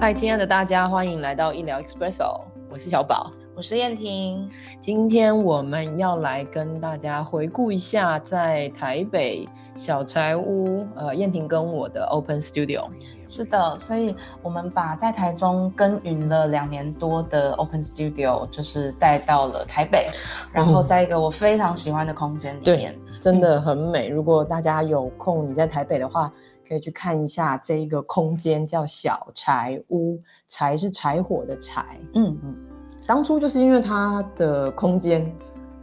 嗨，亲爱的大家，欢迎来到医疗 Expresso，我是小宝，我是燕婷。今天我们要来跟大家回顾一下在台北小柴屋，呃，燕婷跟我的 Open Studio。是的，所以我们把在台中耕耘了两年多的 Open Studio，就是带到了台北，然后在一个我非常喜欢的空间里面，真的很美。如果大家有空，你在台北的话。可以去看一下这一个空间，叫小柴屋，柴是柴火的柴。嗯嗯，当初就是因为它的空间，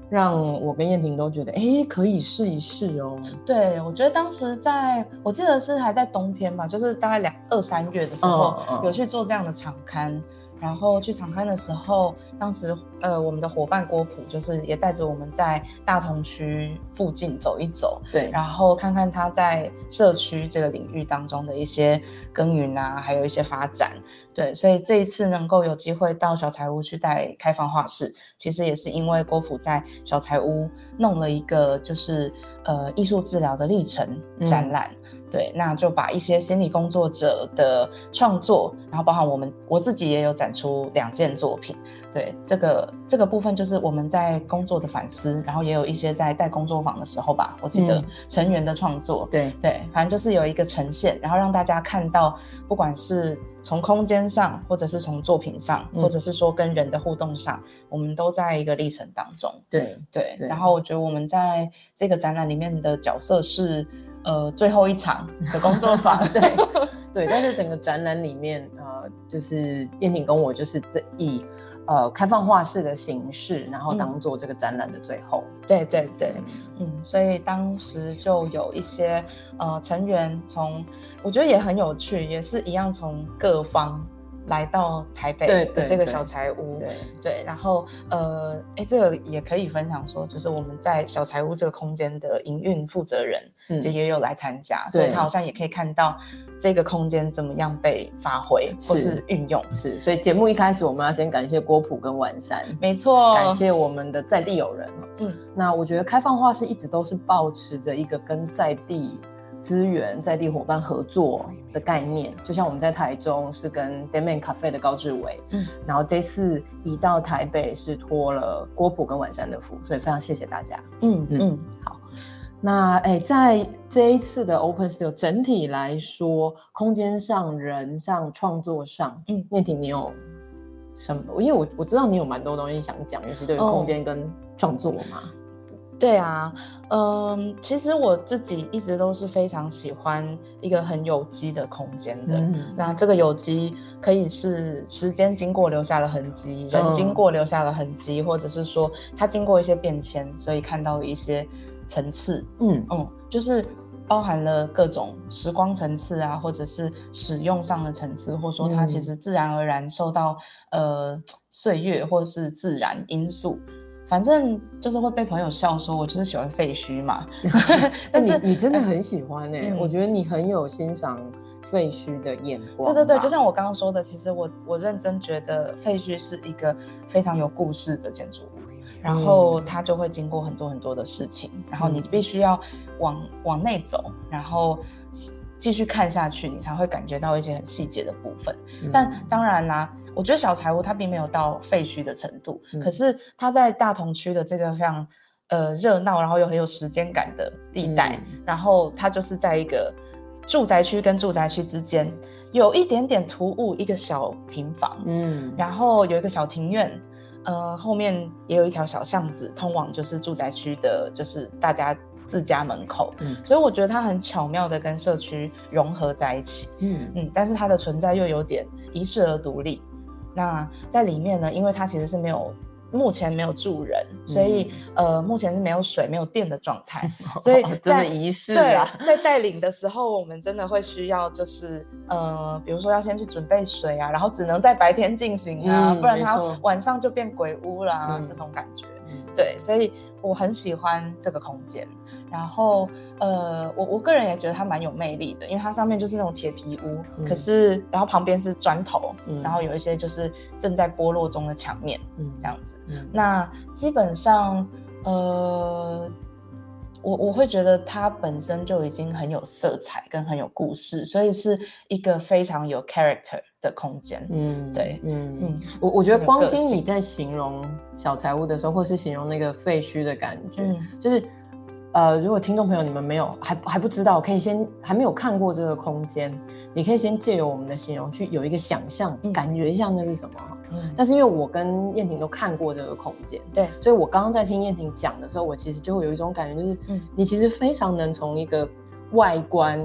让我跟燕婷都觉得，哎，可以试一试哦。对，我觉得当时在，我记得是还在冬天吧，就是大概两二三月的时候，有去做这样的场刊。然后去场刊的时候，当时呃，我们的伙伴郭普就是也带着我们在大同区附近走一走，对，然后看看他在社区这个领域当中的一些耕耘啊，还有一些发展，对，所以这一次能够有机会到小财屋去带开放画室，其实也是因为郭普在小财屋弄了一个就是呃艺术治疗的历程展览。对，那就把一些心理工作者的创作，然后包含我们我自己也有展出两件作品。对，这个这个部分就是我们在工作的反思，然后也有一些在带工作坊的时候吧，我记得成员的创作。对对，反正就是有一个呈现，然后让大家看到，不管是从空间上，或者是从作品上，或者是说跟人的互动上，我们都在一个历程当中。对对，然后我觉得我们在这个展览里面的角色是。呃，最后一场的工作坊，对对，但是整个展览里面，呃，就是燕婷跟我就是这以呃开放画室的形式，然后当做这个展览的最后，对对对，嗯，所以当时就有一些呃成员从，我觉得也很有趣，也是一样从各方。来到台北的这个小柴屋，对对，然后呃，哎，这个也可以分享说，就是我们在小柴屋这个空间的营运负责人，嗯就也有来参加，所以他好像也可以看到这个空间怎么样被发挥或是运用。是，所以节目一开始我们要先感谢郭普跟完山，没错，感谢我们的在地友人。嗯，那我觉得开放化是一直都是保持着一个跟在地。资源在地伙伴合作的概念，就像我们在台中是跟 Damian Cafe 的高志伟，嗯，然后这次移到台北是托了郭普跟晚山的福，所以非常谢谢大家。嗯嗯，好，那哎，在这一次的 Open Studio 整体来说，空间上、人上、创作上，嗯，念婷你有什么？因为我我知道你有蛮多东西想讲，尤其对于空间跟创作嘛。对啊，嗯，其实我自己一直都是非常喜欢一个很有机的空间的。那这个有机可以是时间经过留下了痕迹，人经过留下了痕迹，或者是说它经过一些变迁，所以看到了一些层次。嗯嗯，就是包含了各种时光层次啊，或者是使用上的层次，或者说它其实自然而然受到呃岁月或者是自然因素。反正就是会被朋友笑说，我就是喜欢废墟嘛。但是你真的很喜欢哎，我觉得你很有欣赏废墟的眼光。对对对，就像我刚刚说的，其实我我认真觉得废墟是一个非常有故事的建筑物，然后它就会经过很多很多的事情，然后你必须要往往内走，然后。继续看下去，你才会感觉到一些很细节的部分。但当然啦，我觉得小财务它并没有到废墟的程度，可是它在大同区的这个非常呃热闹，然后又很有时间感的地带，然后它就是在一个住宅区跟住宅区之间有一点点突兀一个小平房，嗯，然后有一个小庭院，呃，后面也有一条小巷子通往就是住宅区的，就是大家。自家门口，嗯，所以我觉得它很巧妙的跟社区融合在一起，嗯。嗯，但是它的存在又有点遗世而独立。那在里面呢，因为它其实是没有目前没有住人，所以呃，目前是没有水、没有电的状态，所以真的仪式对啊，在带领的时候，我们真的会需要就是呃，比如说要先去准备水啊，然后只能在白天进行啊，嗯不然它晚上就变鬼屋啦，嗯。这种感觉。嗯对，所以我很喜欢这个空间。然后，呃，我我个人也觉得它蛮有魅力的，因为它上面就是那种铁皮屋，嗯可是然后旁边是砖头，嗯然后有一些就是正在剥落中的墙面嗯这样子。嗯那基本上，呃，我我会觉得它本身就已经很有色彩跟很有故事，所以是一个非常有 character 的空间。嗯对嗯嗯我我觉得光听你在形容小财屋的时候，或是形容那个废墟的感觉，嗯就是呃，如果听众朋友你们没有还还不知道，可以先还没有看过这个空间，你可以先借由我们的形容去有一个想象，嗯。感觉一下那是什么。嗯，但是因为我跟燕婷都看过这个空间，对，所以我刚刚在听燕婷讲的时候，我其实就会有一种感觉，就是嗯。你其实非常能从一个外观，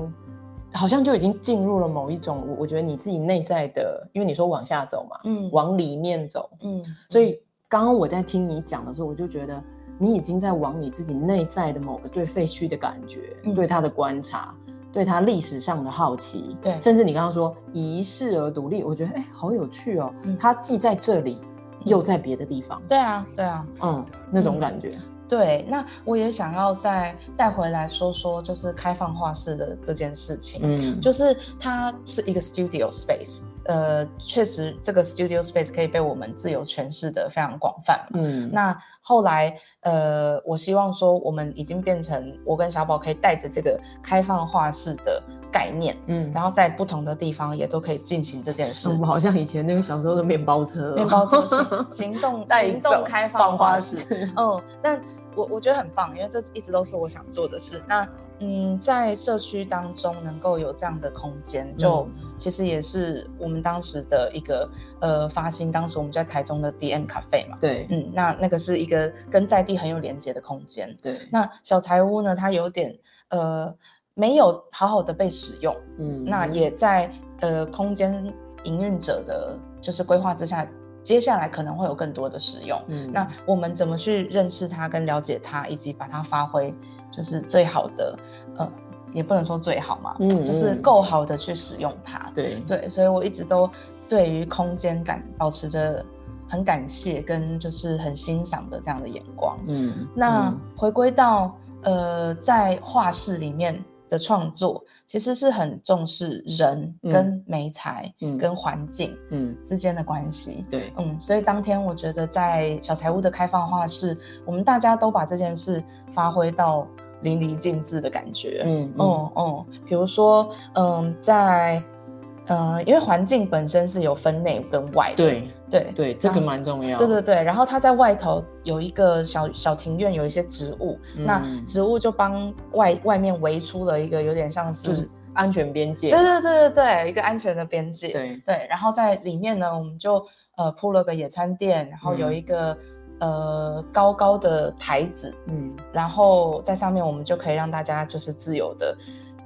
好像就已经进入了某一种，我我觉得你自己内在的，因为你说往下走嘛，嗯。往里面走，嗯，所以刚刚我在听你讲的时候，我就觉得你已经在往你自己内在的某个对废墟的感觉，嗯。对它的观察。对它历史上的好奇，对。甚至你刚刚说遗世而独立，我觉得哎，好有趣哦。嗯。它既在这里，又在别的地方，对啊，对啊，嗯，那种嗯。感觉，对。那我也想要再带回来说说，就是开放画室的这件事情。嗯，就是它是一个 studio space，呃，确实这个 studio space 可以被我们自由诠释的非常广泛。嗯，那后来，呃，我希望说，我们已经变成我跟小宝可以带着这个开放画室的概念，嗯，然后在不同的地方也都可以进行这件事我。们好像以前那个小时候的面包车哦，面包车行行动 带行动开放画室，式，嗯，但我我觉得很棒，因为这一直都是我想做的事。那嗯，在社区当中能够有这样的空间，就、嗯其实也是我们当时的一个呃发心。当时我们在台中的 DM 咖啡嘛，对嗯，那那个是一个跟在地很有连接的空间。对，那小柴屋呢，它有点呃没有好好的被使用，嗯那也在呃空间营运者的就是规划之下，接下来可能会有更多的使用。嗯那我们怎么去认识它、跟了解它，以及把它发挥，就是最好的，呃，也不能说最好嘛，嗯就是嗯够好的去使用它。对对，所以我一直都对于空间感保持着很感谢跟就是很欣赏的这样的眼光。嗯那嗯回归到呃，在画室里面的创作，其实是很重视人嗯跟媒材、嗯跟环境嗯之间的关系。对嗯，所以当天我觉得在小财务的开放画室，我们大家都把这件事发挥到淋漓尽致的感觉。嗯嗯哦哦，比如说，嗯，在呃，因为环境本身是有分内跟外的，对对对，这个蛮重要，对对对，然后它在外头有一个小小庭院，有一些植物，那嗯植物就帮外外面围出了一个有点像是，是安全边界，对对对对对，一个安全的边界。对对，然后在里面呢，我们就呃铺了个野餐垫，然后有嗯一个、呃高高的台子，嗯然后在上面我们就可以让大家就是自由的，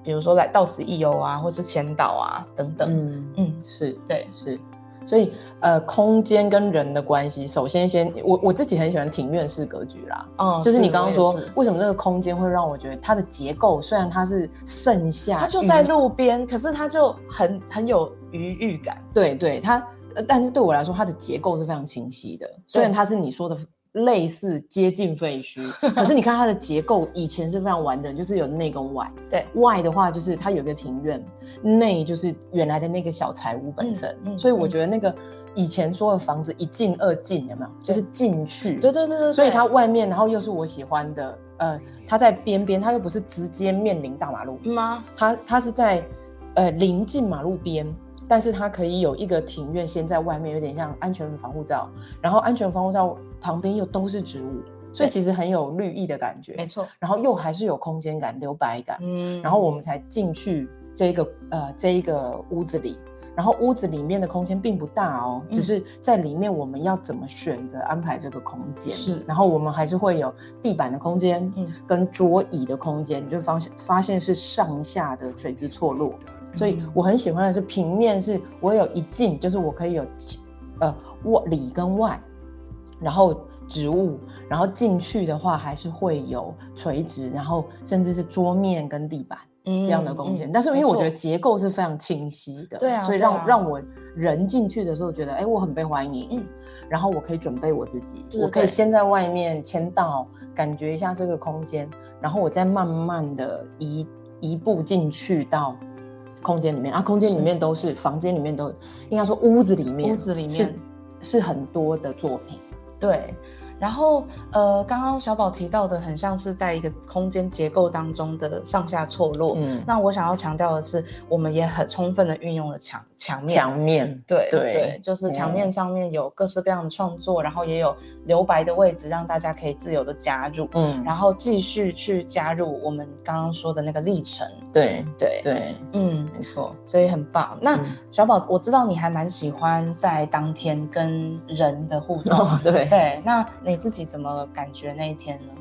比如说来到此一游啊，或是前导啊等等。嗯嗯是对，是，所以呃，空间跟人的关系，首先先我我自己很喜欢庭院式格局啦，嗯，就是你刚刚说为什么这个空间会让我觉得它的结构虽然它是盛夏，它就在路边，可是它就很很有余裕感。对对，它，呃但是对我来说，它的结构是非常清晰的。虽然它是你说的类似接近废墟，可是你看它的结构以前是非常完整，就是有内跟外。对，外的话就是它有一个庭院，内就是原来的那个小柴屋本身。嗯嗯所以我嗯觉得那个以前说的房子一进二进，有没有？就是进去。对对对对，所以它外面，然后又是我喜欢的，呃，它在边边，它又不是直接面临大马路，嗯吗？它它是在呃临近马路边，但是它可以有一个庭院先在外面，有点像安全防护罩，然后安全防护罩旁边又都是植物，所以其实很有绿意的感觉，没错，然后又还是有空间感、留白感，嗯。然后我们才进去这一个呃这一个屋子里。然后屋子里面的空间并不大哦，只嗯是在里面我们要怎么选择安排这个空间。是。然后我们还是会有地板的空间，嗯。跟桌椅的空间，你就发现发现是上下的垂直错落。所以嗯我很喜欢的是平面，是我有一进，就是我可以有呃外里跟外，然后植物，然后进去的话还是会有垂直，然后甚至是桌面跟地板。这样的空间，但是因为我觉得结构是非常清晰的，对啊，所以让让我人进去的时候觉得，哎，我很被欢迎，嗯，然后我可以准备我自己，我可以先在外面签到，感觉一下这个空间，然后我再慢慢的移一步进去到空间里面。啊，空间里面都是房间里面都应该说屋子里面，屋子里面。是是很多的作品，对。然后，呃，刚刚小宝提到的，很像是在一个空间结构当中的上下错落。嗯，那我想要强调的是，我们也很充分的运用了墙墙面。墙面，对对对，就是墙面上面有各式各样的创作，然后也有留白的位置，让大家可以自由的加入。嗯，然后继续去加入我们刚刚说的那个历程。对对对，嗯，没错，所以很棒。那小宝，我知道你还蛮喜欢在当天跟人的互动。对对，那。你自己怎么感觉那一天呢？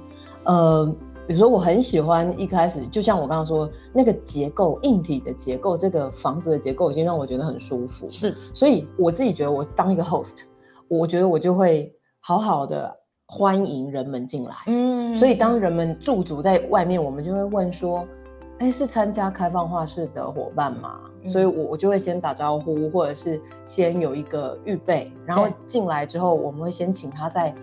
呃，比如说我很喜欢一开始，就像我刚刚说那个结构，硬体的结构，这个房子的结构已经让我觉得很舒服。是，所以我自己觉得，我当一个 host，我觉得我就会好好的欢迎人们进来。嗯，所以当人们驻足在外面，我们就会问说。哎，是参加开放画室的伙伴嘛？所以，我我就会先打招呼，或者是先有一个预备，然后进来之后，我们会先请他在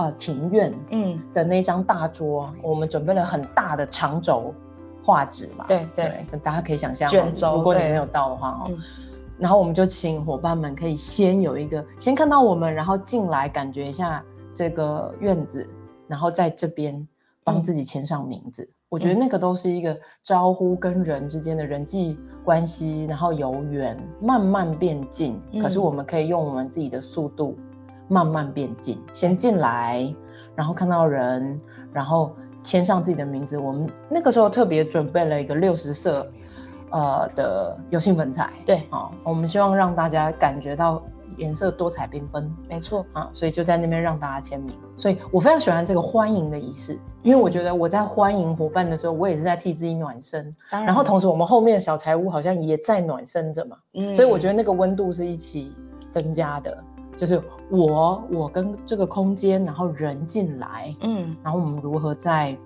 呃庭院嗯的那张大桌，我们准备了很大的长轴画纸嘛。对对，大家可以想象卷轴，如果你没有到的话哦。然后我们就请伙伴们可以先有一个，先看到我们，然后进来感觉一下这个院子，然后在这边帮自己签上名字。我觉得那个都是一个招呼跟人之间的人际关系，然后由远慢慢变近。可是我们可以用我们自己的速度慢慢变近，先进来，然后看到人，然后签上自己的名字。我们那个时候特别准备了一个六十色，呃的油性粉彩。对，好，我们希望让大家感觉到。颜色多彩缤纷，没错啊，所以就在那边让大家签名。所以我非常喜欢这个欢迎的仪式，因为我觉得我在欢迎伙伴的时候，我也是在替自己暖身。然后同时我们后面的小财屋好像也在暖身着嘛，嗯所以我觉得那个温度是一起增加的。就是我，我跟这个空间，然后人进来，嗯，然后我们如何在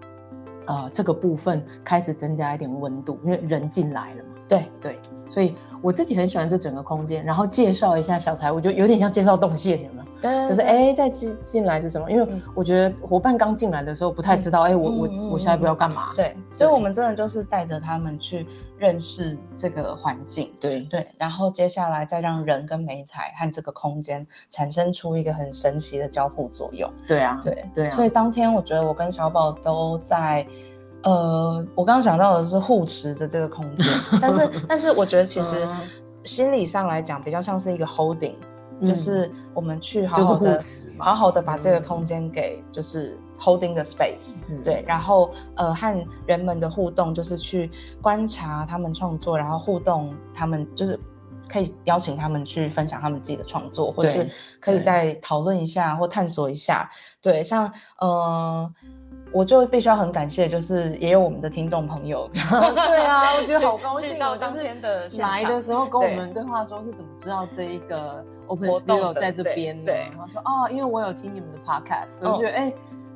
呃这个部分开始增加一点温度，因为人进来了嘛。对对。所以我自己很喜欢这整个空间，然后介绍一下小财务，就有点像介绍动线，有没有？就是哎，再进进来是什么？因为我觉得伙伴刚进来的时候不太知道，哎，我我我下一步要干嘛？对，所以我们真的就是带着他们去认识这个环境，对对，然后接下来再让人跟美彩和这个空间产生出一个很神奇的交互作用。对啊，对对，所以当天我觉得我跟小宝都在。呃，我刚刚想到的是护持着这个空间，但是 但是我觉得其实心理上来讲比较像是一个 holding，就是我们去好好的好好的把这个空间给就是 holding the space，对，然后呃和人们的互动就是去观察他们创作，然后互动他们就是可以邀请他们去分享他们自己的创作，或是可以再讨论一下或探索一下，对，像呃。我就必须要很感谢，就是也有我们的听众朋友，对啊，我觉得好高兴到当天的来的时候跟我们对话说是怎么知道这一个 Open Studio 在这边的，对，然后说哦，因为我有听你们的 Podcast，我觉得哎，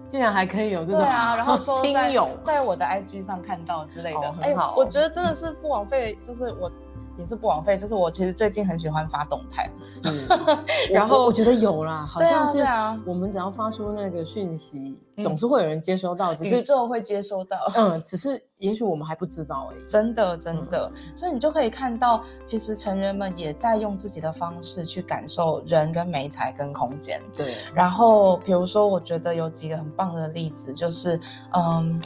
竟然还可以有这种对啊，然后说听友。在我的 IG 上看到之类的，很好，我觉得真的是不枉费，就是我。也是不枉费，就是我其实最近很喜欢发动态，是，然后我觉得有啦，好像是啊，我们只要发出那个讯息，总是会有人接收到，只是宇宙会接收到，嗯，只是也许我们还不知道哎，真的真的，所以你就可以看到，其实成员们也在用自己的方式去感受人跟美材跟空间，对，然后比如说，我觉得有几个很棒的例子，就是嗯，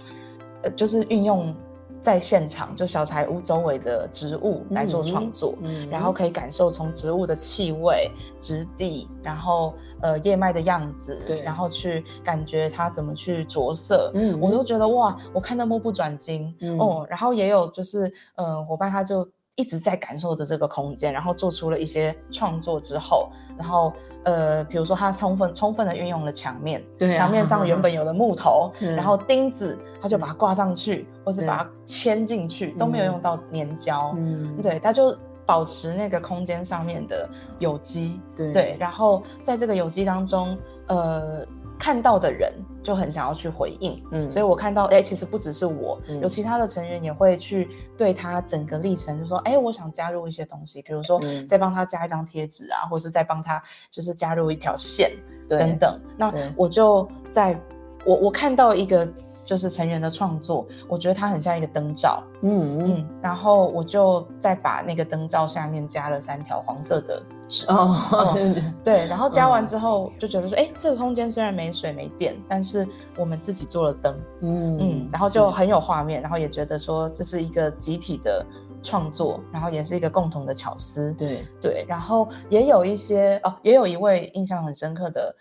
就是运用。在现场，就小柴屋周围的植物来做创作，然后可以感受从植物的气味、质地，然后呃叶脉的样子，然后去感觉它怎么去着色，嗯，我都觉得哇，我看到目不转睛，哦，然后也有就是嗯伙伴他就。一直在感受着这个空间，然后做出了一些创作之后，然后呃，比如说他充分充分的运用了墙面，墙面上原本有的木头，然后钉子，他就把它挂上去，或是把它牵进去，都没有用到粘胶，嗯对，他就。保持那个空间上面的有机，对对，然后在这个有机当中，呃。看到的人就很想要去回应，嗯，所以我看到，哎，其实不只是我，有其他的成员也会去对他整个历程，就说，哎，我想加入一些东西，比如说再帮他加一张贴纸啊，或者是再帮他就是加入一条线等等。那我就在我我看到一个。就是成员的创作，我觉得它很像一个灯罩，嗯嗯，然后我就再把那个灯罩下面加了三条黄色的纸，哦，对，然后加完之后就觉得说，哎，这个空间虽然没水没电，但是我们自己做了灯，嗯嗯，然后就很有画面，然后也觉得说这是一个集体的创作，然后也是一个共同的巧思，对对，然后也有一些哦，也有一位印象很深刻的。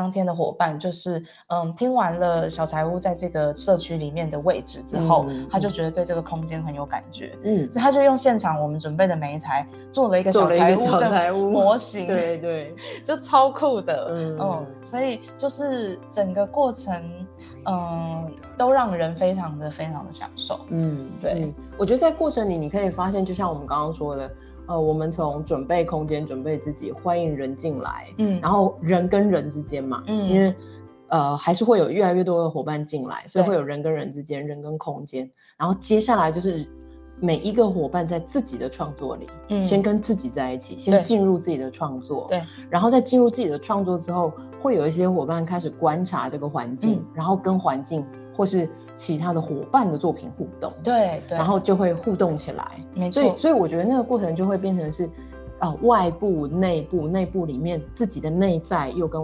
当天的伙伴就是，嗯，听完了小财屋在这个社区里面的位置之后，他就觉得对这个空间很有感觉，嗯，所以他就用现场我们准备的煤材做了一个小财屋的模型，对 对，就超酷的，嗯，所以就是整个过程，嗯，都让人非常的非常的享受，嗯，对，我觉得在过程里你可以发现，就像我们刚刚说的。呃，我们从准备空间，准备自己，欢迎人进来，嗯，然后人跟人之间嘛，嗯，因为呃还是会有越来越多的伙伴进来，所以会有人跟人之间，人跟空间，然后接下来就是每一个伙伴在自己的创作里，嗯，先跟自己在一起，先进入自己的创作，对，然后在进入自己的创作之后，会有一些伙伴开始观察这个环境，然后跟环境或是。其他的伙伴的作品互动，对，然后就会互动起来，没错。所以，所以我觉得那个过程就会变成是，呃，外部、内部、内部里面自己的内在又跟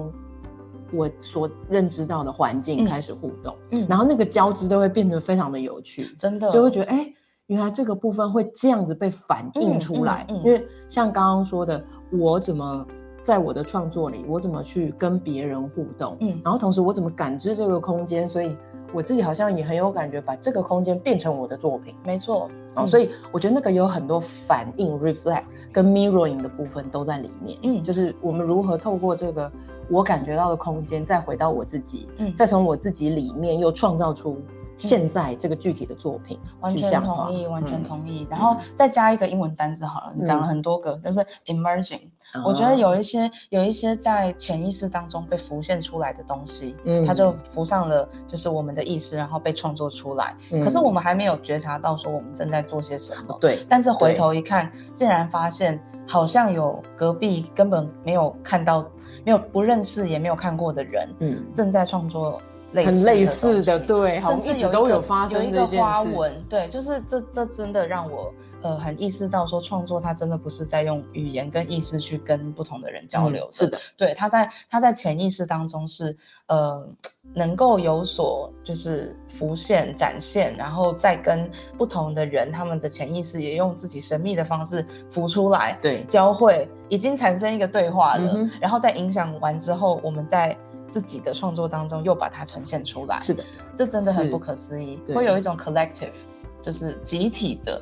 我所认知到的环境开始互动，嗯，然后那个交织都会变得非常的有趣，真的，就会觉得，哎，原来这个部分会这样子被反映出来，因为像刚刚说的，我怎么在我的创作里，我怎么去跟别人互动，嗯，然后同时我怎么感知这个空间，所以。我自己好像也很有感觉，把这个空间变成我的作品，没错。哦，所以我觉得那个有很多反应、reflect 跟 mirroring 的部分都在里面。嗯，就是我们如何透过这个我感觉到的空间，再回到我自己，嗯，再从我自己里面又创造出。现在这个具体的作品，完全同意，完全同意。然后再加一个英文单字好了，你讲了很多个，但是 emerging，我觉得有一些有一些在潜意识当中被浮现出来的东西，嗯，它就浮上了就是我们的意识，然后被创作出来。可是我们还没有觉察到说我们正在做些什么，对。但是回头一看，竟然发现好像有隔壁根本没有看到、没有不认识也没有看过的人，嗯，正在创作。很类似的，对，甚至有都有发生有一个花纹，对，就是这这真的让我呃很意识到说创作它真的不是在用语言跟意识去跟不同的人交流，是的，对，他在他在潜意识当中是呃能够有所就是浮现展现，然后再跟不同的人他们的潜意识也用自己神秘的方式浮出来，对，交汇已经产生一个对话了，然后在影响完之后，我们在。自己的创作当中又把它呈现出来，是的，这真的很不可思议，会有一种 collective，就是集体的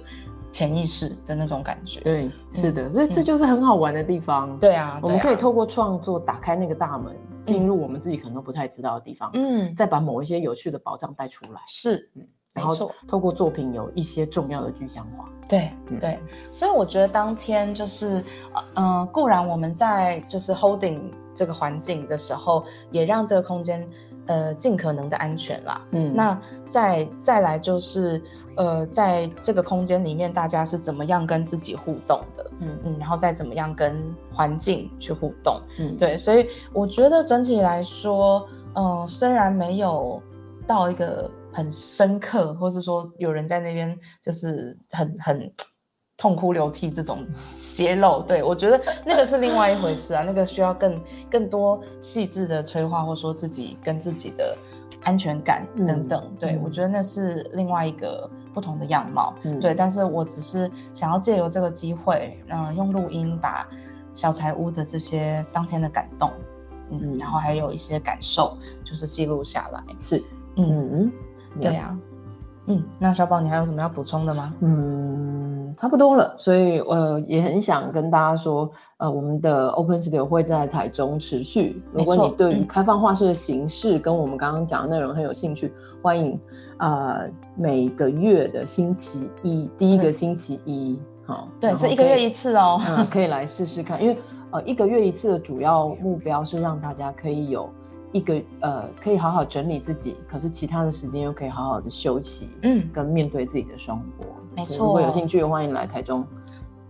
潜意识的那种感觉。对，是的，所以这就是很好玩的地方。对啊，我们可以透过创作打开那个大门，进入我们自己可能都不太知道的地方，嗯，再把某一些有趣的宝藏带出来。是，嗯，然后透过作品有一些重要的具象化。对，对，所以我觉得当天就是，呃，固然我们在就是 holding。这个环境的时候，也让这个空间，呃，尽可能的安全啦。嗯，那再再来就是，呃，在这个空间里面，大家是怎么样跟自己互动的？嗯嗯，然后再怎么样跟环境去互动？嗯，对，所以我觉得整体来说，嗯，虽然没有到一个很深刻，或是说有人在那边就是很很。痛哭流涕这种揭露，对我觉得那个是另外一回事啊，那个需要更更多细致的催化，或说自己跟自己的安全感等等。对我觉得那是另外一个不同的样貌。对，但是我只是想要借由这个机会，嗯，用录音把小柴屋的这些当天的感动，嗯，然后还有一些感受，就是记录下来。是，嗯嗯，对呀。嗯，那小宝，你还有什么要补充的吗？嗯，差不多了，所以呃，也很想跟大家说，呃，我们的 Open Studio 会在台中持续。如果你对于开放画室的形式跟我们刚刚讲的内容很有兴趣，欢迎呃每个月的星期一第一个星期一好，对，是一个月一次哦。嗯，可以来试试看，因为呃一个月一次的主要目标是让大家可以有一个呃可以好好整理自己，可是其他的时间又可以好好的休息，嗯，跟面对自己的生活。没错如果有错兴趣的，欢迎来台中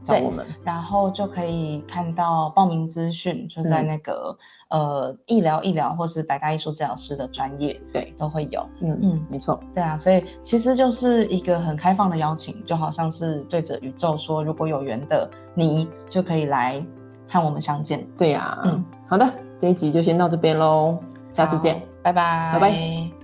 找我们。然后就可以看到报名资讯，就在嗯那个、呃医疗医疗或是百大艺术治疗师的专业，对，都会有。嗯嗯嗯，没错，对啊，所以其实就是一个很开放的邀请，就好像是对着宇宙说，如果有缘的你就可以来和我们相见。对呀、嗯好的，这一集就先到这边喽，下次见好。拜拜，拜拜。